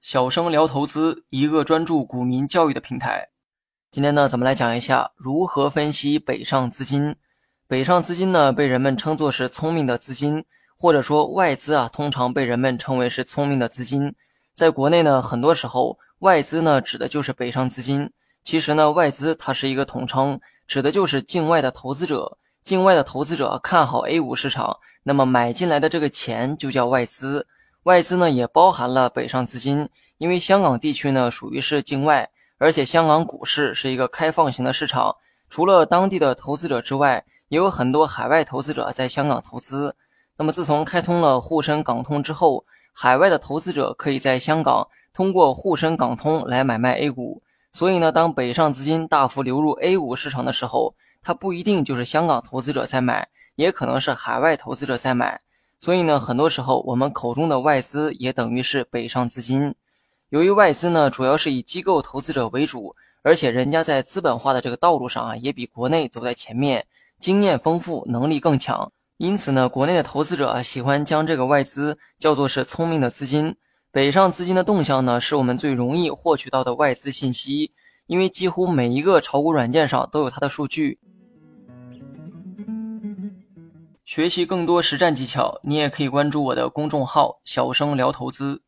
小生聊投资，一个专注股民教育的平台。今天呢，咱们来讲一下如何分析北上资金。北上资金呢，被人们称作是聪明的资金，或者说外资啊，通常被人们称为是聪明的资金。在国内呢，很多时候外资呢指的就是北上资金。其实呢，外资它是一个统称，指的就是境外的投资者。境外的投资者看好 A 股市场，那么买进来的这个钱就叫外资。外资呢也包含了北上资金，因为香港地区呢属于是境外，而且香港股市是一个开放型的市场，除了当地的投资者之外，也有很多海外投资者在香港投资。那么自从开通了沪深港通之后，海外的投资者可以在香港通过沪深港通来买卖 A 股。所以呢，当北上资金大幅流入 A 股市场的时候，它不一定就是香港投资者在买，也可能是海外投资者在买。所以呢，很多时候我们口中的外资也等于是北上资金。由于外资呢主要是以机构投资者为主，而且人家在资本化的这个道路上啊也比国内走在前面，经验丰富，能力更强。因此呢，国内的投资者喜欢将这个外资叫做是聪明的资金。北上资金的动向呢，是我们最容易获取到的外资信息，因为几乎每一个炒股软件上都有它的数据。学习更多实战技巧，你也可以关注我的公众号“小生聊投资”。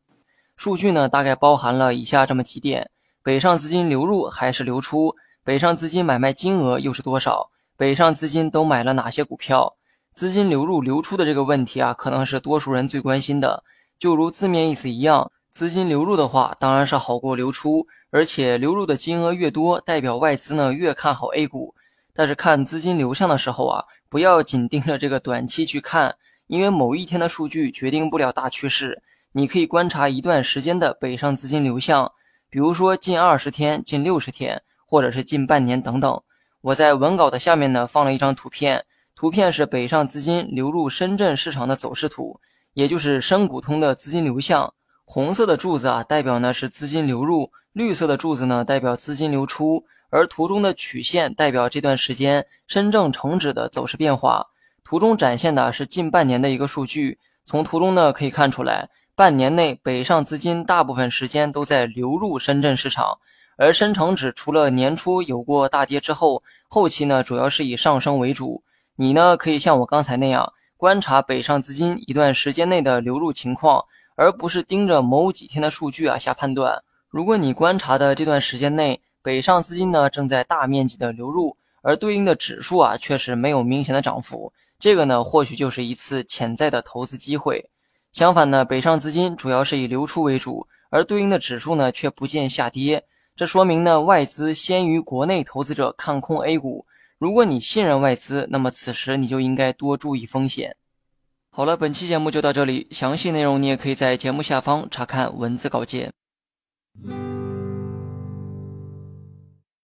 数据呢，大概包含了以下这么几点：北上资金流入还是流出？北上资金买卖金额又是多少？北上资金都买了哪些股票？资金流入流出的这个问题啊，可能是多数人最关心的。就如字面意思一样，资金流入的话，当然是好过流出，而且流入的金额越多，代表外资呢越看好 A 股。但是看资金流向的时候啊，不要紧盯着这个短期去看，因为某一天的数据决定不了大趋势。你可以观察一段时间的北上资金流向，比如说近二十天、近六十天，或者是近半年等等。我在文稿的下面呢放了一张图片，图片是北上资金流入深圳市场的走势图，也就是深股通的资金流向。红色的柱子啊，代表呢是资金流入；绿色的柱子呢，代表资金流出。而图中的曲线代表这段时间深证成指的走势变化。图中展现的是近半年的一个数据。从图中呢可以看出来，半年内北上资金大部分时间都在流入深圳市场，而深成指除了年初有过大跌之后，后期呢主要是以上升为主。你呢可以像我刚才那样观察北上资金一段时间内的流入情况，而不是盯着某几天的数据啊下判断。如果你观察的这段时间内，北上资金呢正在大面积的流入，而对应的指数啊却是没有明显的涨幅，这个呢或许就是一次潜在的投资机会。相反呢，北上资金主要是以流出为主，而对应的指数呢却不见下跌，这说明呢外资先于国内投资者看空 A 股。如果你信任外资，那么此时你就应该多注意风险。好了，本期节目就到这里，详细内容你也可以在节目下方查看文字稿件。Mm-hmm.